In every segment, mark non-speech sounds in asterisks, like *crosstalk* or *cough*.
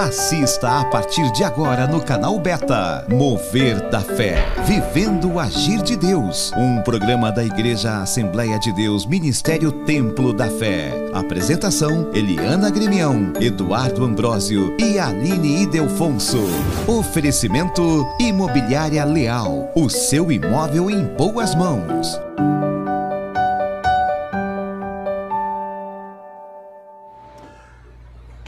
Assista a partir de agora no canal Beta Mover da Fé, Vivendo o Agir de Deus, um programa da Igreja Assembleia de Deus, Ministério Templo da Fé. Apresentação: Eliana Grimião, Eduardo Ambrósio e Aline Idelfonso. Oferecimento: Imobiliária Leal, o seu imóvel em boas mãos.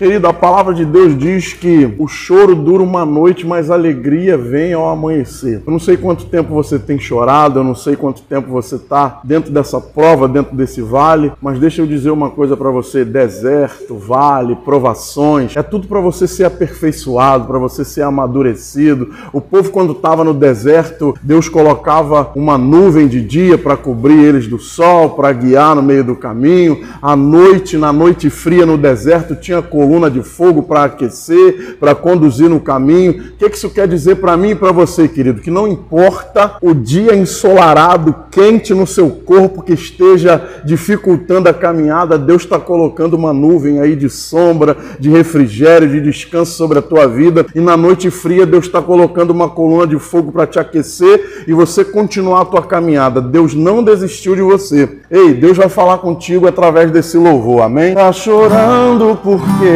Querido, a palavra de Deus diz que o choro dura uma noite, mas a alegria vem ao amanhecer. Eu não sei quanto tempo você tem chorado, eu não sei quanto tempo você está dentro dessa prova, dentro desse vale, mas deixa eu dizer uma coisa para você: deserto, vale, provações, é tudo para você ser aperfeiçoado, para você ser amadurecido. O povo, quando estava no deserto, Deus colocava uma nuvem de dia para cobrir eles do sol, para guiar no meio do caminho. À noite, na noite fria no deserto, tinha coluna coluna de fogo para aquecer, para conduzir no caminho. O que isso quer dizer para mim e para você, querido? Que não importa o dia ensolarado, quente no seu corpo que esteja dificultando a caminhada, Deus está colocando uma nuvem aí de sombra, de refrigério, de descanso sobre a tua vida. E na noite fria, Deus está colocando uma coluna de fogo para te aquecer e você continuar a tua caminhada. Deus não desistiu de você. Ei, Deus vai falar contigo através desse louvor, amém? Tá chorando porque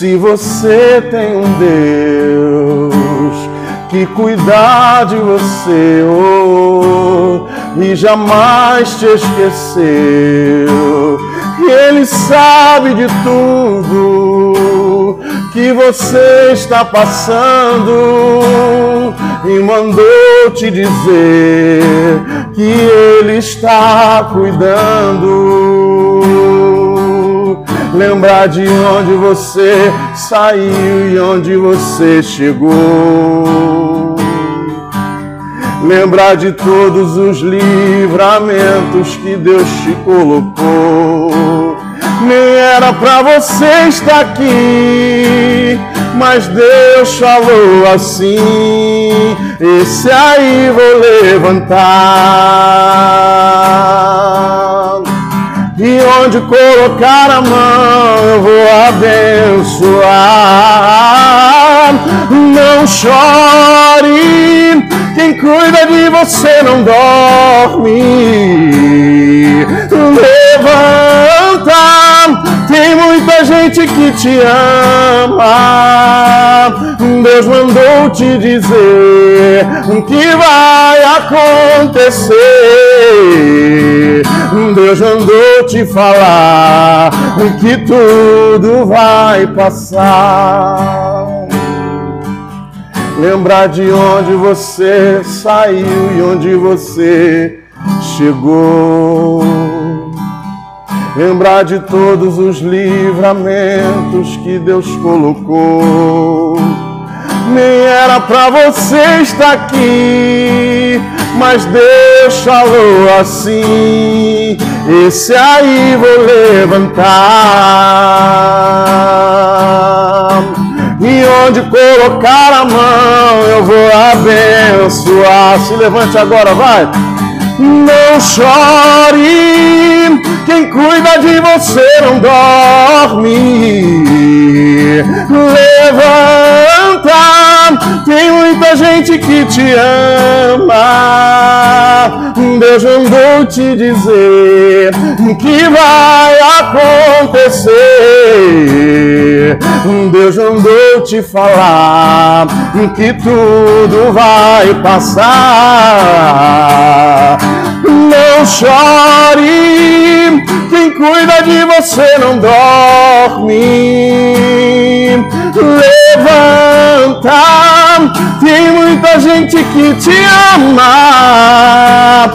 se você tem um Deus que cuida de você oh, e jamais te esqueceu, e Ele sabe de tudo que você está passando e mandou te dizer que Ele está cuidando lembrar de onde você saiu e onde você chegou. Lembrar de todos os livramentos que Deus te colocou. Nem era para você estar aqui, mas Deus falou assim: esse aí vou levantar e onde colocar a mão eu vou abençoar. Não chore, quem cuida de você não dorme. Levanta, tem muita gente que te ama. Deus mandou te dizer o que vai acontecer. Deus mandou te falar que tudo vai passar. Lembrar de onde você saiu e onde você chegou. Lembrar de todos os livramentos que Deus colocou. Nem era para você estar aqui, mas Deus falou assim: esse aí vou levantar. E onde colocar a mão eu vou abençoar. Se levante agora, vai. Não chore, quem cuida de você não dorme. Levanta, tem muita gente que te ama. Deus mandou te dizer que vai acontecer. Deus mandou te falar que tudo vai passar. Não chore, quem cuida de você não dorme. Levanta, tem muita gente que te ama.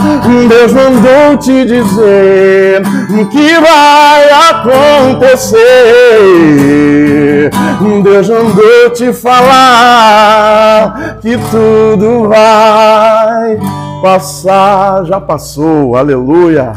Deus mandou te dizer que vai acontecer. Deus mandou te falar que tudo vai passar. Já passou, aleluia.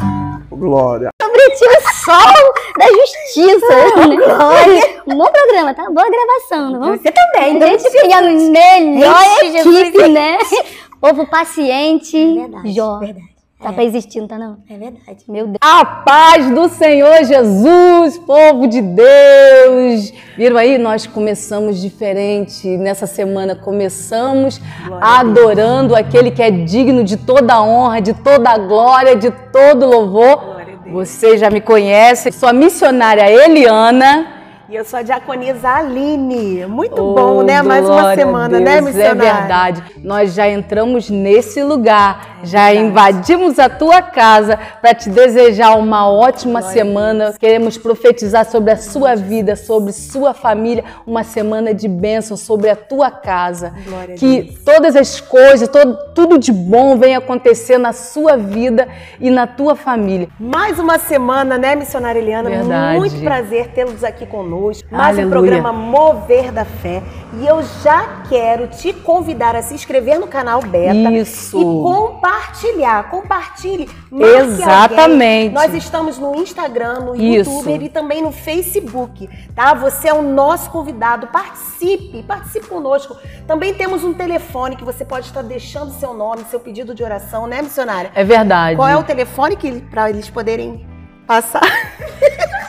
Glória. Sobre ti o sol da justiça. né? Glória. Um bom programa, tá? Boa gravação. Não vamos? Você também. A gente tem a melhor equipe, né? *laughs* Povo paciente. Verdade, Jó. verdade. Tá É. pra existir, não tá não? É verdade. Meu Deus. A paz do Senhor Jesus, povo de Deus. Viram aí? Nós começamos diferente nessa semana. Começamos adorando aquele que é digno de toda honra, de toda glória, de todo louvor. Você já me conhece, sou a missionária Eliana. E eu sou a diaconisa Aline. Muito oh, bom, né? Mais uma semana, né, é missionária? É verdade. Nós já entramos nesse lugar, é já invadimos a tua casa para te desejar uma ótima Glória semana. Queremos profetizar sobre a sua vida, sobre sua família, uma semana de bênção sobre a tua casa. Glória que todas as coisas, todo, tudo de bom venha acontecer na sua vida e na tua família. Mais uma semana, né, missionária Eliana? Verdade. Muito prazer tê-los aqui conosco mais Aleluia. um programa Mover da Fé. E eu já quero te convidar a se inscrever no canal Beta Isso. e compartilhar. Compartilhe. Exatamente. Nós estamos no Instagram, no YouTube Isso. e também no Facebook, tá? Você é o nosso convidado. Participe, participe conosco. Também temos um telefone que você pode estar deixando seu nome, seu pedido de oração, né, missionária? É verdade. Qual é o telefone que para eles poderem passar?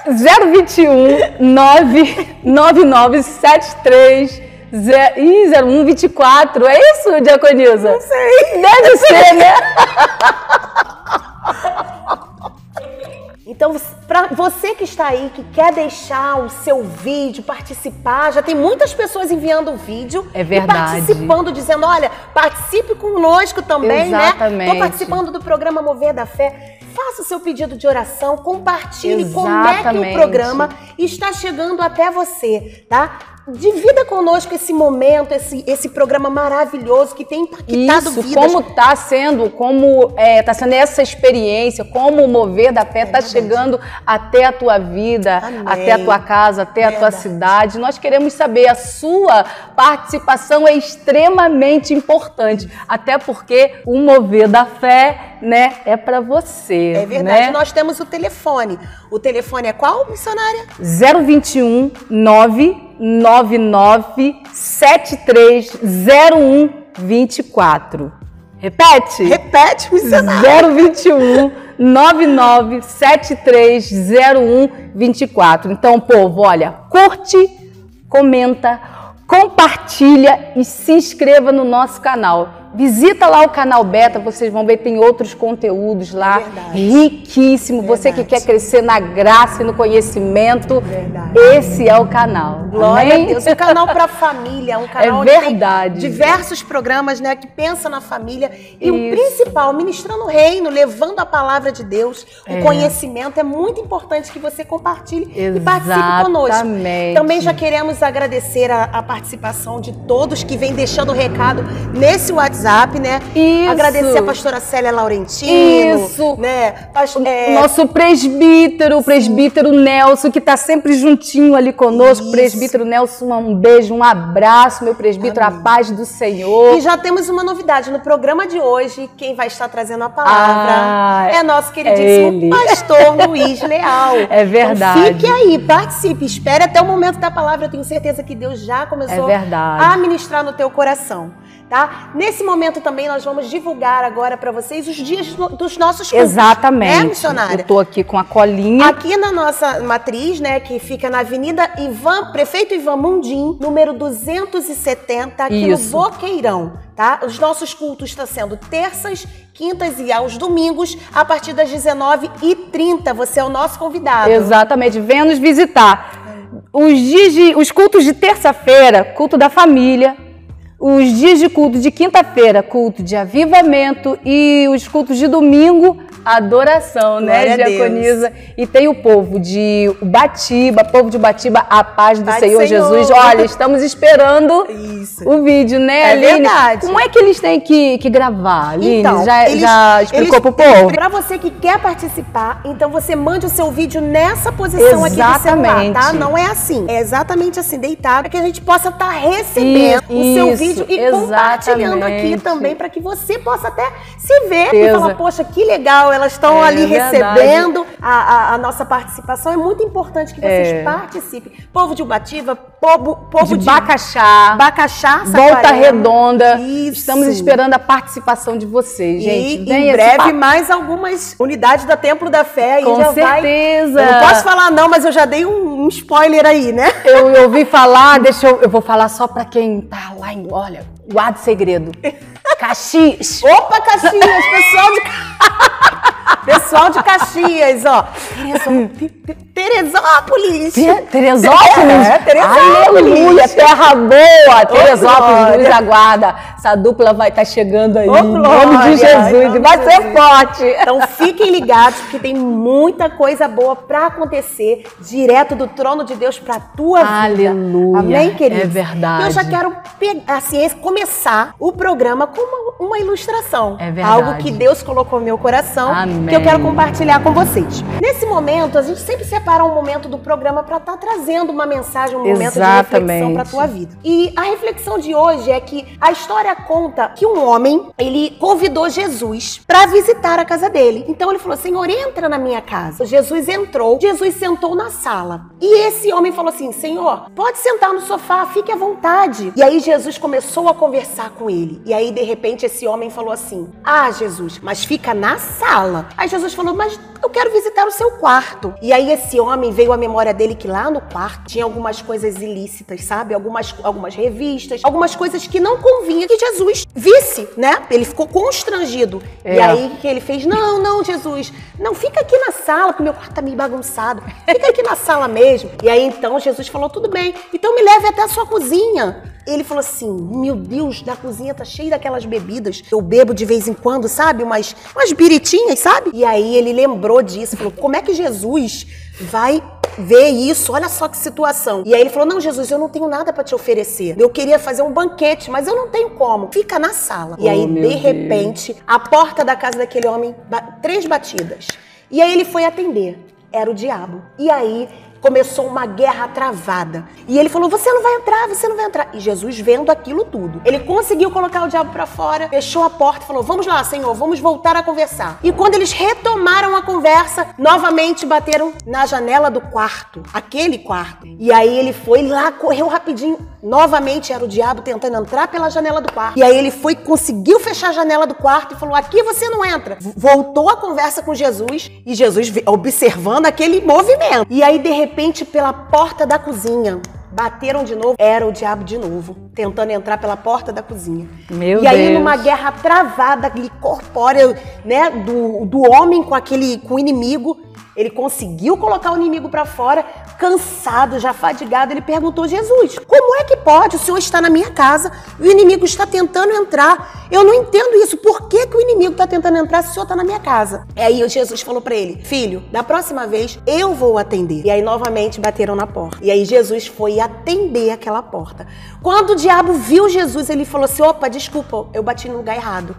021 99973 0124. É isso, Diaconisa? Não sei. Deve ser, né? *laughs* para você que está aí, que quer deixar o seu vídeo, participar, já tem muitas pessoas enviando o vídeo. É verdade. E participando, dizendo: olha, participe conosco também, Exatamente. né? Estou participando do programa Mover da Fé. Faça o seu pedido de oração, compartilhe Exatamente. como é que o programa está chegando até você, tá? Divida conosco esse momento, esse, esse programa maravilhoso que tem impactado Isso, vidas. como está sendo, como está é, sendo essa experiência, como o mover da fé está é chegando até a tua vida, Amém. até a tua casa, até verdade. a tua cidade. Nós queremos saber, a sua participação é extremamente importante, até porque o mover da fé, né, é para você. É verdade. Né? Nós temos o telefone. O telefone é qual, missionária? 021 9 99730124. Repete? Repete, missionário. 021 99730124. Então, povo, olha, curte, comenta, compartilha e se inscreva no nosso canal. Visita lá o canal Beta, vocês vão ver, tem outros conteúdos lá, Verdade. riquíssimo. Verdade. Você que quer crescer na graça e no conhecimento, Verdade. esse é o canal. Glória Amém? a Deus. Um *laughs* canal para família, um canal é verdade. diversos programas, né, que pensa na família e Isso. o principal, ministrando o reino, levando a palavra de Deus, é. o conhecimento. É muito importante que você compartilhe Exatamente. e participe conosco. Também já queremos agradecer a, a participação de todos que vêm deixando o recado nesse WhatsApp WhatsApp, né? Isso. Agradecer a pastora Célia Laurentino. Isso. Né? é... Nosso presbítero, o presbítero Nelson, que está sempre juntinho ali conosco. Isso. Presbítero Nelson, um beijo, um abraço, meu presbítero, Amém. a paz do Senhor. E já temos uma novidade no programa de hoje. Quem vai estar trazendo a palavra ah, é nosso queridíssimo é pastor *laughs* Luiz Leal. É verdade. Então, fique aí, participe, espere até o momento da palavra. Eu tenho certeza que Deus já começou é a ministrar no teu coração tá? Nesse momento também nós vamos divulgar agora para vocês os dias dos nossos cultos. Exatamente. Né, missionária? Eu tô aqui com a colinha. Aqui na nossa matriz, né, que fica na Avenida Ivan, Prefeito Ivan Mundim, número 270, aqui Isso. no Boqueirão, tá? Os nossos cultos estão sendo terças, quintas e aos domingos, a partir das 19h30. Você é o nosso convidado. Exatamente. Venha nos visitar. Os, dias de, os cultos de terça-feira, culto da família, os dias de culto de quinta-feira, culto de avivamento e os cultos de domingo, adoração, né, Glória né, diaconisa? E tem o povo de Batiba, povo de Batiba, a paz do paz Senhor, Senhor, Jesus. Olha, estamos esperando Isso. o vídeo, né, é Aline? verdade. Como é que eles têm que, que gravar, Aline? Então, já, eles, já explicou pro povo? Para você que quer participar, então você mande o seu vídeo nessa posição exatamente. aqui do celular, tá? Não é assim. É exatamente assim, deitado, para que a gente possa estar tá recebendo Isso. o seu vídeo vídeo e exatamente. compartilhando aqui também para que você possa até se ver e falar, poxa, que legal, elas estão é, ali recebendo a, a, a, nossa participação. É muito importante que vocês é. participem. Povo de Ubativa, povo, povo de, de Bacaxá, Bacaxá Volta Redonda. Isso. Estamos esperando a participação de vocês, gente. E em breve mais algumas unidades da Templo da Fé. Com certeza. Vai... Eu não posso falar não, mas eu já dei um, um spoiler aí, né? Eu, eu *laughs* ouvi falar, deixa eu, eu vou falar só para quem tá lá em, olha, guarda segredo. *laughs* Caxias. Opa, Caxias, pessoal de *laughs* *laughs* Pessoal de Caxias, ó. Teresópolis. Teresópolis? É, Teresópolis. Aleluia, terra boa. Teresópolis, nos aguarda. Essa dupla vai estar tá chegando aí. em nome de Jesus. E vai ser forte. Então fiquem ligados, porque tem muita coisa boa para acontecer direto do trono de Deus para tua vida. Aleluia. Amém, queridos? É verdade. Eu já quero assim, começar o programa com uma, uma ilustração. É verdade. Algo que Deus colocou no meu coração. Amém. Que eu quero compartilhar com vocês. Nesse momento, a gente sempre separa um momento do programa para estar tá trazendo uma mensagem, um momento Exatamente. de reflexão para tua vida. E a reflexão de hoje é que a história conta que um homem, ele convidou Jesus para visitar a casa dele. Então ele falou: "Senhor, entra na minha casa". Jesus entrou, Jesus sentou na sala. E esse homem falou assim: "Senhor, pode sentar no sofá, fique à vontade". E aí Jesus começou a conversar com ele. E aí de repente esse homem falou assim: "Ah, Jesus, mas fica na sala". Aí Jesus falou: Mas eu quero visitar o seu quarto. E aí esse homem veio à memória dele que lá no quarto tinha algumas coisas ilícitas, sabe? Algumas, algumas revistas, algumas coisas que não convinha que Jesus visse, né? Ele ficou constrangido. É. E aí que ele fez? Não, não, Jesus, não fica aqui na sala, porque meu quarto tá meio bagunçado. Fica aqui na sala mesmo. E aí então Jesus falou: tudo bem, então me leve até a sua cozinha. Ele falou assim: Meu Deus, da cozinha tá cheia daquelas bebidas. Eu bebo de vez em quando, sabe? Umas, umas biritinhas, sabe? E aí ele lembrou disso, falou: Como é que Jesus vai ver isso? Olha só que situação. E aí ele falou: Não, Jesus, eu não tenho nada para te oferecer. Eu queria fazer um banquete, mas eu não tenho como. Fica na sala. Oh, e aí, de repente, Deus. a porta da casa daquele homem, três batidas. E aí ele foi atender. Era o diabo. E aí começou uma guerra travada. E ele falou: Você não vai entrar, você não vai entrar. E Jesus, vendo aquilo tudo, ele conseguiu colocar o diabo para fora, fechou a porta e falou: Vamos lá, Senhor, vamos voltar a conversar. E quando eles retomaram a conversa, novamente bateram na janela do quarto, aquele quarto. E aí ele foi lá, correu rapidinho. Novamente era o diabo tentando entrar pela janela do quarto. E aí ele foi, conseguiu fechar a janela do quarto e falou: Aqui você não entra. Voltou a conversa com Jesus e Jesus observando aquele movimento. E aí, de repente, repente, pela porta da cozinha, bateram de novo, era o diabo de novo, tentando entrar pela porta da cozinha. Meu e aí, Deus. numa guerra travada corpórea, né, do, do homem com aquele, com o inimigo, ele conseguiu colocar o inimigo para fora, cansado, já fadigado. Ele perguntou: Jesus, como é que pode? O Senhor está na minha casa e o inimigo está tentando entrar. Eu não entendo isso. Por que, que o inimigo está tentando entrar se o Senhor está na minha casa? E aí Jesus falou para ele: Filho, da próxima vez eu vou atender. E aí novamente bateram na porta. E aí Jesus foi atender aquela porta. Quando o diabo viu Jesus, ele falou assim: opa, desculpa, eu bati no lugar errado.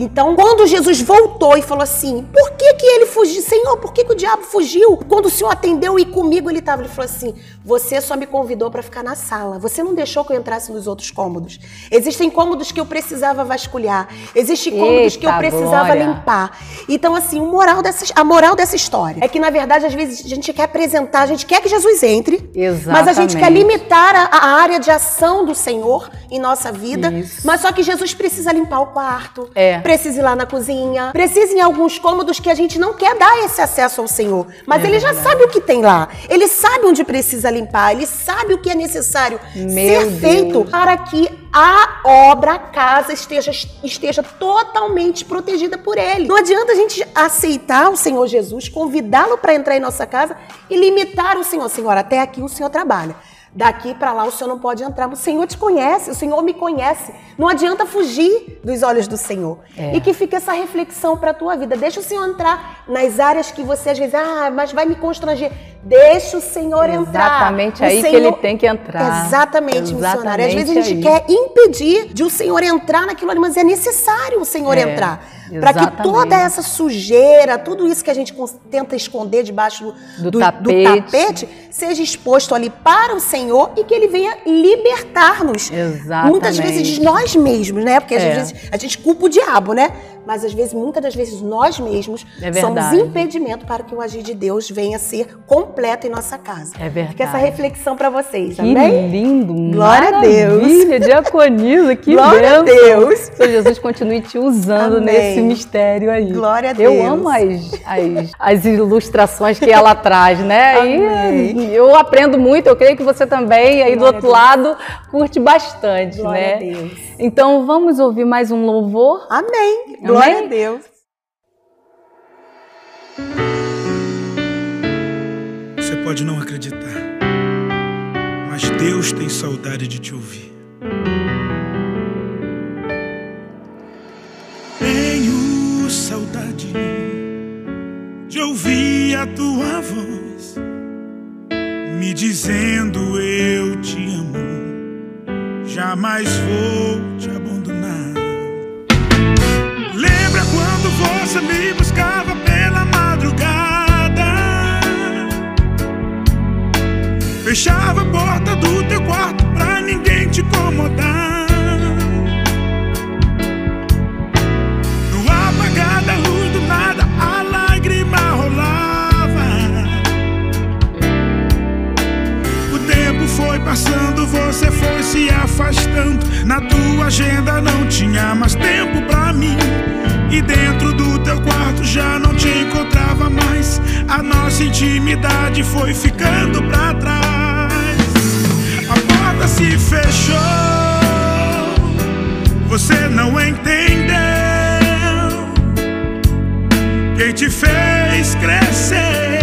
Então, quando Jesus voltou e falou assim: por que, que ele fugiu? Senhor, por que, que o diabo fugiu? Quando o Senhor atendeu e comigo ele estava, ele falou assim: você só me convidou para ficar na sala. Você não deixou que eu entrasse nos outros cômodos. Existem cômodos que eu precisava vasculhar. Existem cômodos Eita, que eu precisava glória. limpar. Então, assim, o moral dessa, a moral dessa história é que, na verdade, às vezes a gente quer apresentar, a gente quer que Jesus entre, Exatamente. mas a gente quer limitar a, a área de ação do Senhor em nossa vida. Isso. Mas só que Jesus precisa limpar o quarto. É precisa ir lá na cozinha, precisa em alguns cômodos que a gente não quer dar esse acesso ao Senhor. Mas é ele já sabe o que tem lá. Ele sabe onde precisa limpar, ele sabe o que é necessário Meu ser Deus. feito para que a obra, a casa esteja, esteja totalmente protegida por ele. Não adianta a gente aceitar o Senhor Jesus, convidá-lo para entrar em nossa casa e limitar o Senhor. Senhor, até aqui o Senhor trabalha. Daqui para lá o Senhor não pode entrar. O Senhor te conhece, o Senhor me conhece. Não adianta fugir dos olhos do Senhor. É. E que fique essa reflexão para a tua vida. Deixa o Senhor entrar nas áreas que você às vezes, ah, mas vai me constranger. Deixa o Senhor Exatamente entrar. Exatamente aí Senhor... que ele tem que entrar. Exatamente, Exatamente missionário. Às vezes a gente aí. quer impedir de o Senhor entrar naquilo ali, mas é necessário o Senhor é. entrar para que toda essa sujeira, tudo isso que a gente tenta esconder debaixo do, do, do, tapete. do tapete, seja exposto ali para o Senhor Senhor e que Ele venha libertar-nos. Exatamente. Muitas vezes de nós mesmos, né? Porque às É. vezes a gente culpa o diabo, né? Mas às vezes, muitas das vezes, nós mesmos É somos impedimento para que o agir de Deus venha a ser completo em nossa casa. É verdade. Fica essa reflexão para vocês, Que amém? lindo, Glória a Deus. diaconisa, que Glória a bênção. Deus. Senhor Jesus continue te usando Amém. nesse mistério aí. Glória a Eu Deus. amo as, as, as ilustrações que ela traz, né? Amém. E eu aprendo muito, eu creio que você também, aí do Glória outro a lado, curte bastante, Glória né? a Deus. Então vamos ouvir mais um louvor? Amém. Glória Amém? a Deus. Você pode não acreditar, mas Deus tem saudade de te ouvir. Tenho saudade de ouvir a tua voz me dizendo eu te amo, jamais vou te você me buscava pela madrugada? Fechava a porta do teu quarto pra ninguém te incomodar. No apagar da luz do nada, a lágrima rolava. O tempo foi passando, você foi se afastando. Na tua agenda já não te encontrava mais. A nossa intimidade foi ficando pra trás. A porta se fechou. Você não entendeu. Quem te fez crescer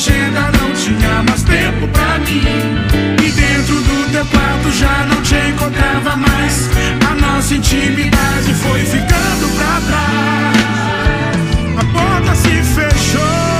agenda não tinha mais tempo pra mim. E dentro do teu quarto já não te encontrava mais. A nossa intimidade foi ficando pra trás. A porta se fechou.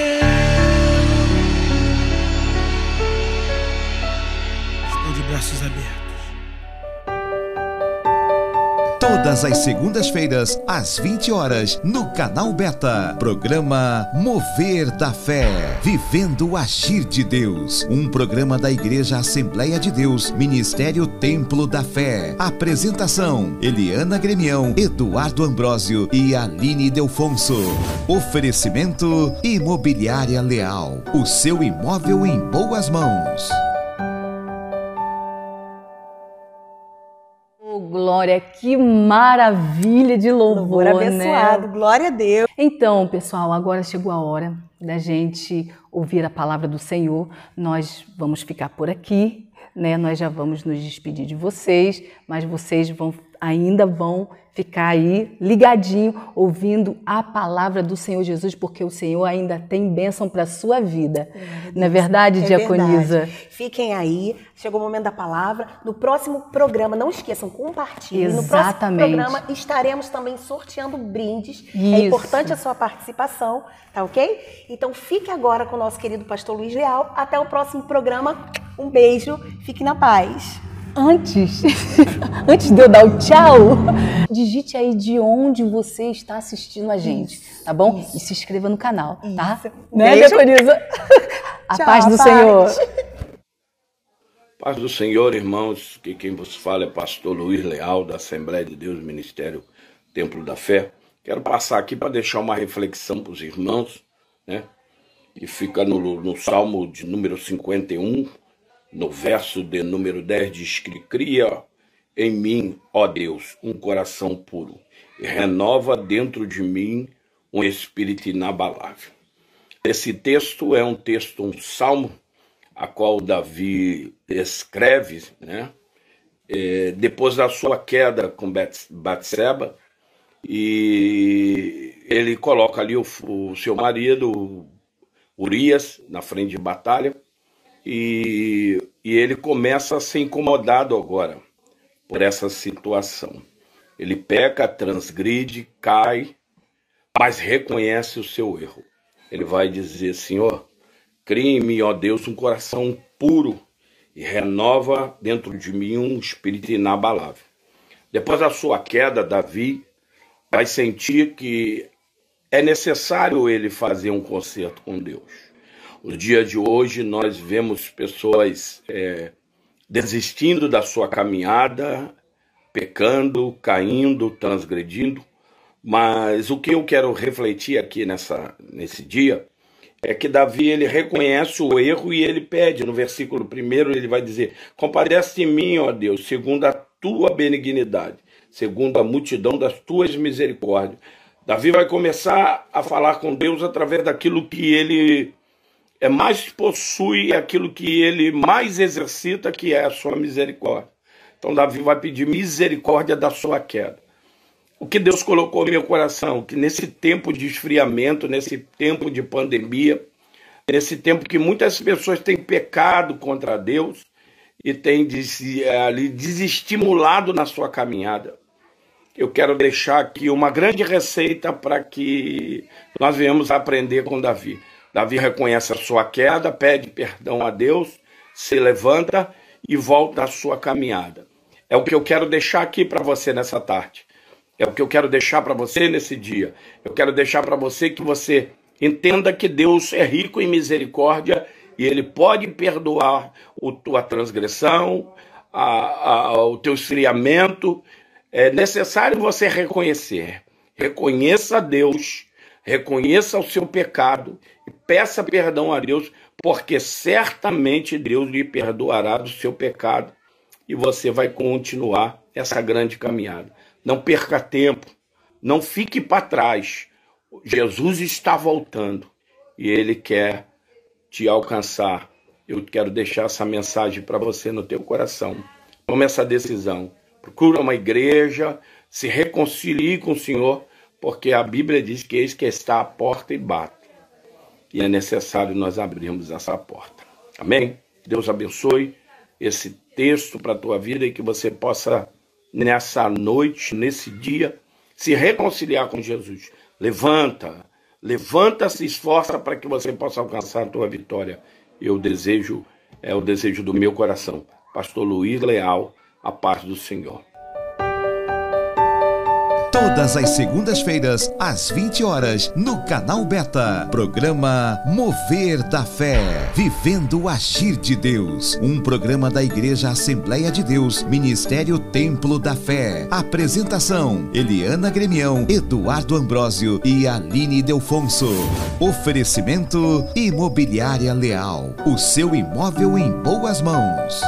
Todas as segundas-feiras, às 20 horas, no canal Beta. Programa Mover da Fé. Vivendo o Agir de Deus. Um programa da Igreja Assembleia de Deus, Ministério Templo da Fé. Apresentação: Eliana Gremião, Eduardo Ambrósio e Aline Delfonso. Oferecimento: Imobiliária Leal. O seu imóvel em boas mãos. Glória, que maravilha de louvor, Louvor abençoado, né? glória a Deus. Então, pessoal, agora chegou a hora da gente ouvir a palavra do Senhor. Nós vamos ficar por aqui, né? Nós já vamos nos despedir de vocês, mas vocês vão ainda vão ficar aí ligadinho ouvindo a palavra do Senhor Jesus, porque o Senhor ainda tem bênção para sua vida. Não é verdade, É Diaconisa? verdade. Fiquem aí, chegou o momento da palavra. No próximo programa, não esqueçam, compartilhem. No próximo Exatamente. programa estaremos também sorteando brindes. É Isso. importante a sua participação, tá ok? Então fique agora com o nosso querido pastor Luiz Leal. Até o próximo programa. Um beijo, fique na paz. Antes, *laughs* antes de eu dar o tchau, digite aí de onde você está assistindo a gente, tá bom? E se inscreva no canal, tá? Isso. Né, Beijo. Diaconisa? *laughs* A Tchau, paz do paz. Senhor. Paz do Senhor, irmãos, que quem vos fala é pastor Luiz Leal, da Assembleia de Deus, Ministério Templo da Fé. Quero passar aqui para deixar uma reflexão para os irmãos, né? Que fica no, no Salmo de número 51, no verso de número 10, diz que cria em mim, ó Deus, um coração puro e renova dentro de mim um espírito inabalável. Esse texto é um texto, um salmo, a qual Davi escreve, né? eh, depois da sua queda com Bats- Batseba, e ele coloca ali o, o seu marido, Urias, na frente de batalha, e, e ele começa a ser incomodado agora por essa situação. Ele peca, transgride, cai, mas reconhece o seu erro. Ele vai dizer: Senhor, mim, ó Deus, um coração puro e renova dentro de mim um espírito inabalável. Depois da sua queda, Davi vai sentir que é necessário ele fazer um concerto com Deus. No dia de hoje, nós vemos pessoas é, desistindo da sua caminhada, pecando, caindo, transgredindo. Mas o que eu quero refletir aqui nessa, nesse dia é que Davi ele reconhece o erro e ele pede. No versículo primeiro ele vai dizer: Compadece de mim, ó Deus, segundo a tua benignidade, segundo a multidão das tuas misericórdias. Davi vai começar a falar com Deus através daquilo que ele é mais possui, aquilo que ele mais exercita, que é a sua misericórdia. Então Davi vai pedir misericórdia da sua queda. O que Deus colocou no meu coração, que nesse tempo de esfriamento, nesse tempo de pandemia, nesse tempo que muitas pessoas têm pecado contra Deus e têm eh, ali desestimulado na sua caminhada, eu quero deixar aqui uma grande receita para que nós venhamos aprender com Davi. Davi reconhece a sua queda, pede perdão a Deus, se levanta e volta à sua caminhada. É o que eu quero deixar aqui para você nessa tarde. É o que eu quero deixar para você nesse dia. Eu quero deixar para você que você entenda que Deus é rico em misericórdia e Ele pode perdoar a tua transgressão, a- a- o teu esfriamento. É necessário você reconhecer. Reconheça a Deus, reconheça o seu pecado e peça perdão a Deus, porque certamente Deus lhe perdoará do seu pecado e você vai continuar essa grande caminhada. Não perca tempo, não fique para trás. Jesus está voltando e ele quer te alcançar. Eu quero deixar essa mensagem para você no teu coração. Tome essa decisão. Procura uma igreja, se reconcilie com o Senhor, porque a Bíblia diz que eis que está à porta e bate. E é necessário nós abrirmos essa porta. Amém? Deus abençoe esse texto para a tua vida e que você possa, nessa noite, nesse dia, se reconciliar com Jesus. Levanta, levanta, se esforça para que você possa alcançar a tua vitória. Eu desejo, é o desejo do meu coração. Pastor Luiz Leal, a paz do Senhor. Todas as segundas-feiras, às 20 horas, no canal Beta. Programa Mover da Fé. Vivendo o Agir de Deus. Um programa da Igreja Assembleia de Deus, Ministério Templo da Fé. Apresentação: Eliana Gremião, Eduardo Ambrósio e Aline Delfonso. Oferecimento: Imobiliária Leal. O seu imóvel em boas mãos.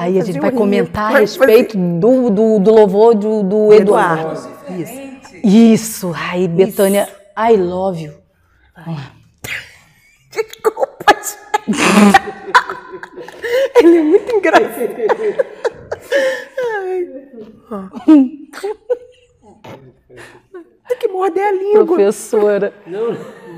Aí a gente vai comentar a respeito do, do, do louvor do, do Eduardo. Eduardo. Isso. Isso. Aí, Betânia, I love you. Desculpa, gente. Ele é muito engraçado. Ai. *laughs* Tem que morder a língua. Professora. Não,